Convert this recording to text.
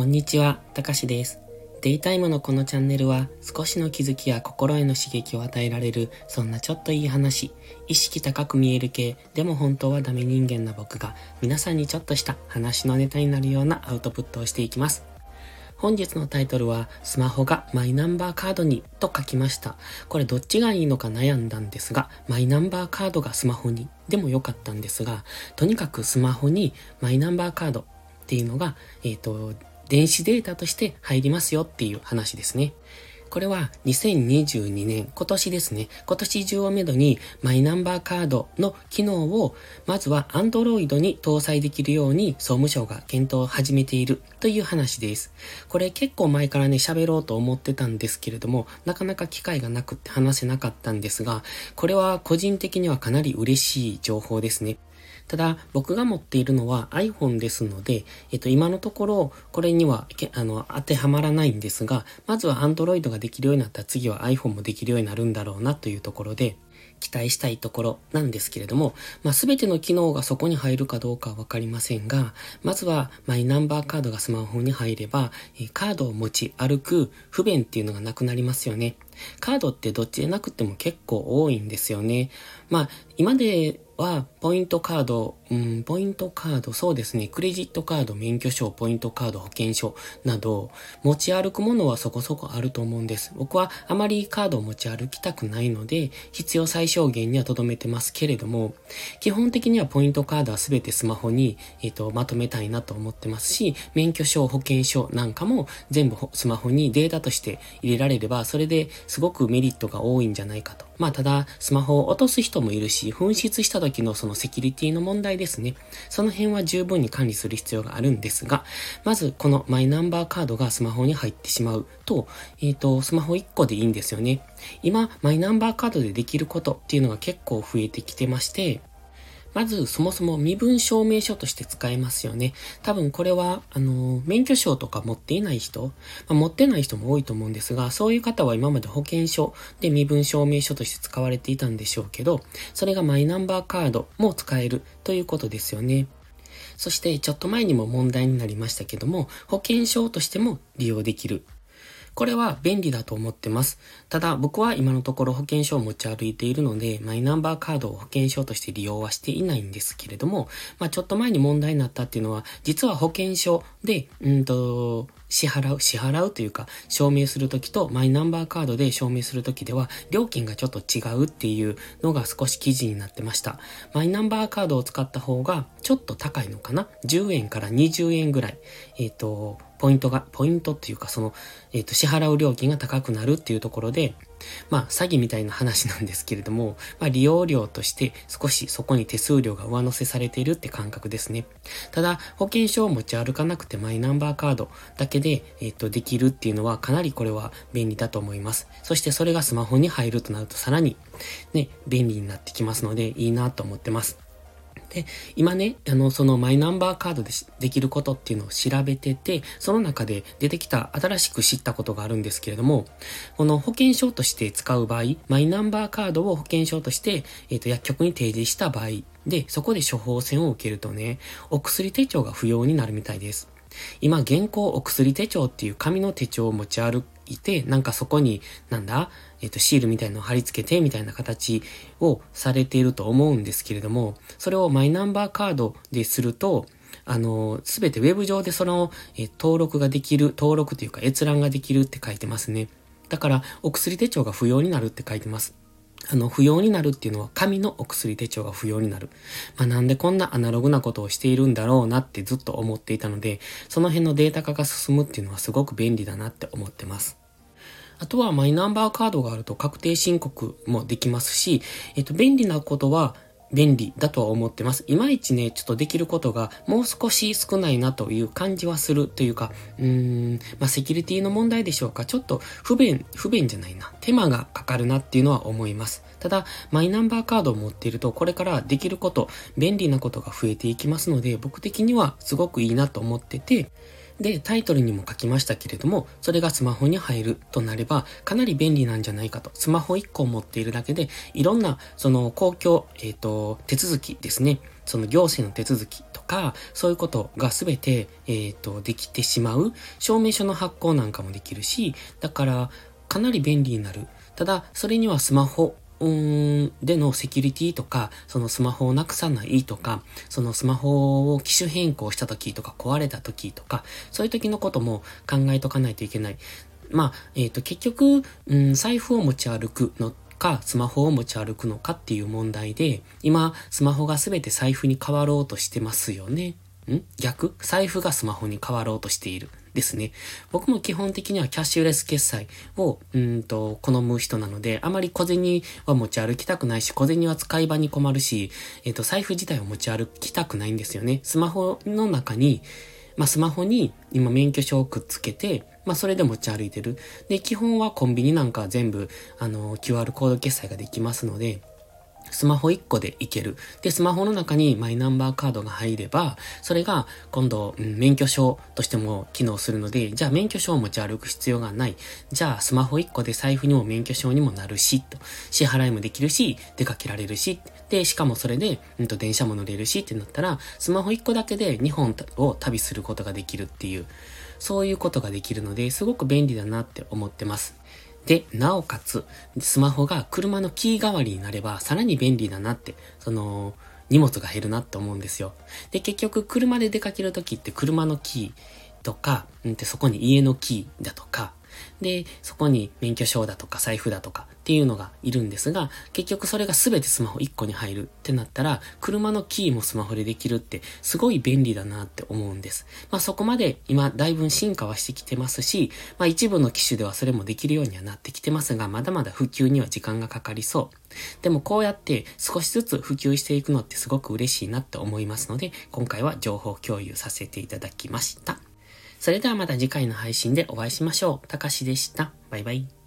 こんにちは、たかしです。デイタイムのこのチャンネルは少しの気づきや心への刺激を与えられるそんなちょっといい話、意識高く見える系、でも本当はダメ人間な僕が皆さんにちょっとした話のネタになるようなアウトプットをしていきます。本日のタイトルは、スマホがマイナンバーカードにと書きました。これどっちがいいのか悩んだんですが、マイナンバーカードがスマホにでもよかったんですが、とにかくスマホにマイナンバーカードっていうのが、えっ、ー、と、電子データとして入りますよっていう話ですね。これは2022年、今年ですね。今年中をめどにマイナンバーカードの機能をまずは Android に搭載できるように総務省が検討を始めているという話です。これ結構前からね喋ろうと思ってたんですけれども、なかなか機会がなくって話せなかったんですが、これは個人的にはかなり嬉しい情報ですね。ただ、僕が持っているのは iPhone ですので、えっと、今のところ、これには、あの、当てはまらないんですが、まずは Android ができるようになったら次は iPhone もできるようになるんだろうなというところで、期待したいところなんですけれども、まあ、全ての機能がそこに入るかどうかはわかりませんが、まずはマイナンバーカードがスマホに入れば、カードを持ち歩く不便っていうのがなくなりますよね。カードってどっちでなくても結構多いんですよね。まあ、今では、ポイントカード、うん、ポイントカード、そうですね、クレジットカード、免許証、ポイントカード、保険証など、持ち歩くものはそこそこあると思うんです。僕はあまりカードを持ち歩きたくないので、必要最小限には留めてますけれども、基本的にはポイントカードはすべてスマホに、えっ、ー、と、まとめたいなと思ってますし、免許証、保険証なんかも全部スマホにデータとして入れられれば、それですごくメリットが多いんじゃないかと。まあ、ただ、スマホを落とす人もいるし、紛失した時のそのセキュリティの問題ですね。その辺は十分に管理する必要があるんですが、まずこのマイナンバーカードがスマホに入ってしまうと、えっ、ー、と、スマホ1個でいいんですよね。今、マイナンバーカードでできることっていうのが結構増えてきてまして、まず、そもそも身分証明書として使えますよね。多分これは、あの、免許証とか持っていない人、まあ、持ってない人も多いと思うんですが、そういう方は今まで保険証で身分証明書として使われていたんでしょうけど、それがマイナンバーカードも使えるということですよね。そして、ちょっと前にも問題になりましたけども、保険証としても利用できるこれは便利だと思ってます。ただ僕は今のところ保険証を持ち歩いているので、マイナンバーカードを保険証として利用はしていないんですけれども、まあちょっと前に問題になったっていうのは、実は保険証で、うんと、支払う、支払うというか、証明するときとマイナンバーカードで証明するときでは、料金がちょっと違うっていうのが少し記事になってました。マイナンバーカードを使った方が、ちょっと高いのかな ?10 円から20円ぐらい。えっ、ー、と、ポイントが、ポイントっていうかその、えっ、ー、と、支払う料金が高くなるっていうところで、まあ、詐欺みたいな話なんですけれども、まあ、利用料として少しそこに手数料が上乗せされているって感覚ですね。ただ、保険証を持ち歩かなくてマイナンバーカードだけで、えっ、ー、と、できるっていうのはかなりこれは便利だと思います。そしてそれがスマホに入るとなるとさらにね、便利になってきますのでいいなと思ってます。で、今ね、あの、そのマイナンバーカードでできることっていうのを調べてて、その中で出てきた新しく知ったことがあるんですけれども、この保険証として使う場合、マイナンバーカードを保険証として、えっ、ー、と、薬局に提示した場合、で、そこで処方箋を受けるとね、お薬手帳が不要になるみたいです。今、現行お薬手帳っていう紙の手帳を持ち歩いて、なんかそこに、なんだ、えっ、と、シールみたいのを貼り付けて、みたいな形をされていると思うんですけれども、それをマイナンバーカードですると、あの、すべてウェブ上でその、え登録ができる、登録というか閲覧ができるって書いてますね。だから、お薬手帳が不要になるって書いてます。あの、不要になるっていうのは紙のお薬手帳が不要になる。まあ、なんでこんなアナログなことをしているんだろうなってずっと思っていたので、その辺のデータ化が進むっていうのはすごく便利だなって思ってます。あとはマイナンバーカードがあると確定申告もできますし、えっと、便利なことは、便利だとは思ってます。いまいちね、ちょっとできることがもう少し少ないなという感じはするというか、うーん、まあ、セキュリティの問題でしょうか。ちょっと不便、不便じゃないな。手間がかかるなっていうのは思います。ただ、マイナンバーカードを持っていると、これからできること、便利なことが増えていきますので、僕的にはすごくいいなと思ってて、で、タイトルにも書きましたけれども、それがスマホに入るとなれば、かなり便利なんじゃないかと。スマホ1個を持っているだけで、いろんな、その公共、えっ、ー、と、手続きですね。その行政の手続きとか、そういうことがすべて、えっ、ー、と、できてしまう。証明書の発行なんかもできるし、だから、かなり便利になる。ただ、それにはスマホうーん、でのセキュリティとか、そのスマホをなくさないとか、そのスマホを機種変更した時とか壊れた時とか、そういう時のことも考えとかないといけない。まあ、えっ、ー、と、結局、うん、財布を持ち歩くのか、スマホを持ち歩くのかっていう問題で、今、スマホが全て財布に変わろうとしてますよね。逆？財布がスマホに変わろうとしている。ですね。僕も基本的にはキャッシュレス決済を、うんと、好む人なので、あまり小銭は持ち歩きたくないし、小銭は使い場に困るし、えっ、ー、と、財布自体を持ち歩きたくないんですよね。スマホの中に、まあ、スマホに今免許証をくっつけて、まあ、それで持ち歩いてる。で、基本はコンビニなんか全部、あの、QR コード決済ができますので、スマホ1個でいける。で、スマホの中にマイナンバーカードが入れば、それが今度、うん、免許証としても機能するので、じゃあ免許証を持ち歩く必要がない。じゃあスマホ1個で財布にも免許証にもなるし、と。支払いもできるし、出かけられるし、で、しかもそれで、うんと電車も乗れるしってなったら、スマホ1個だけで2本を旅することができるっていう、そういうことができるので、すごく便利だなって思ってます。で、なおかつ、スマホが車のキー代わりになれば、さらに便利だなって、その、荷物が減るなって思うんですよ。で、結局、車で出かけるときって車のキーとか、うん、でそこに家のキーだとか、で、そこに免許証だとか財布だとかっていうのがいるんですが、結局それが全てスマホ1個に入るってなったら、車のキーもスマホでできるってすごい便利だなって思うんです。まあそこまで今だいぶ進化はしてきてますし、まあ一部の機種ではそれもできるようにはなってきてますが、まだまだ普及には時間がかかりそう。でもこうやって少しずつ普及していくのってすごく嬉しいなって思いますので、今回は情報共有させていただきました。それではまた次回の配信でお会いしましょう。たかしでした。バイバイ。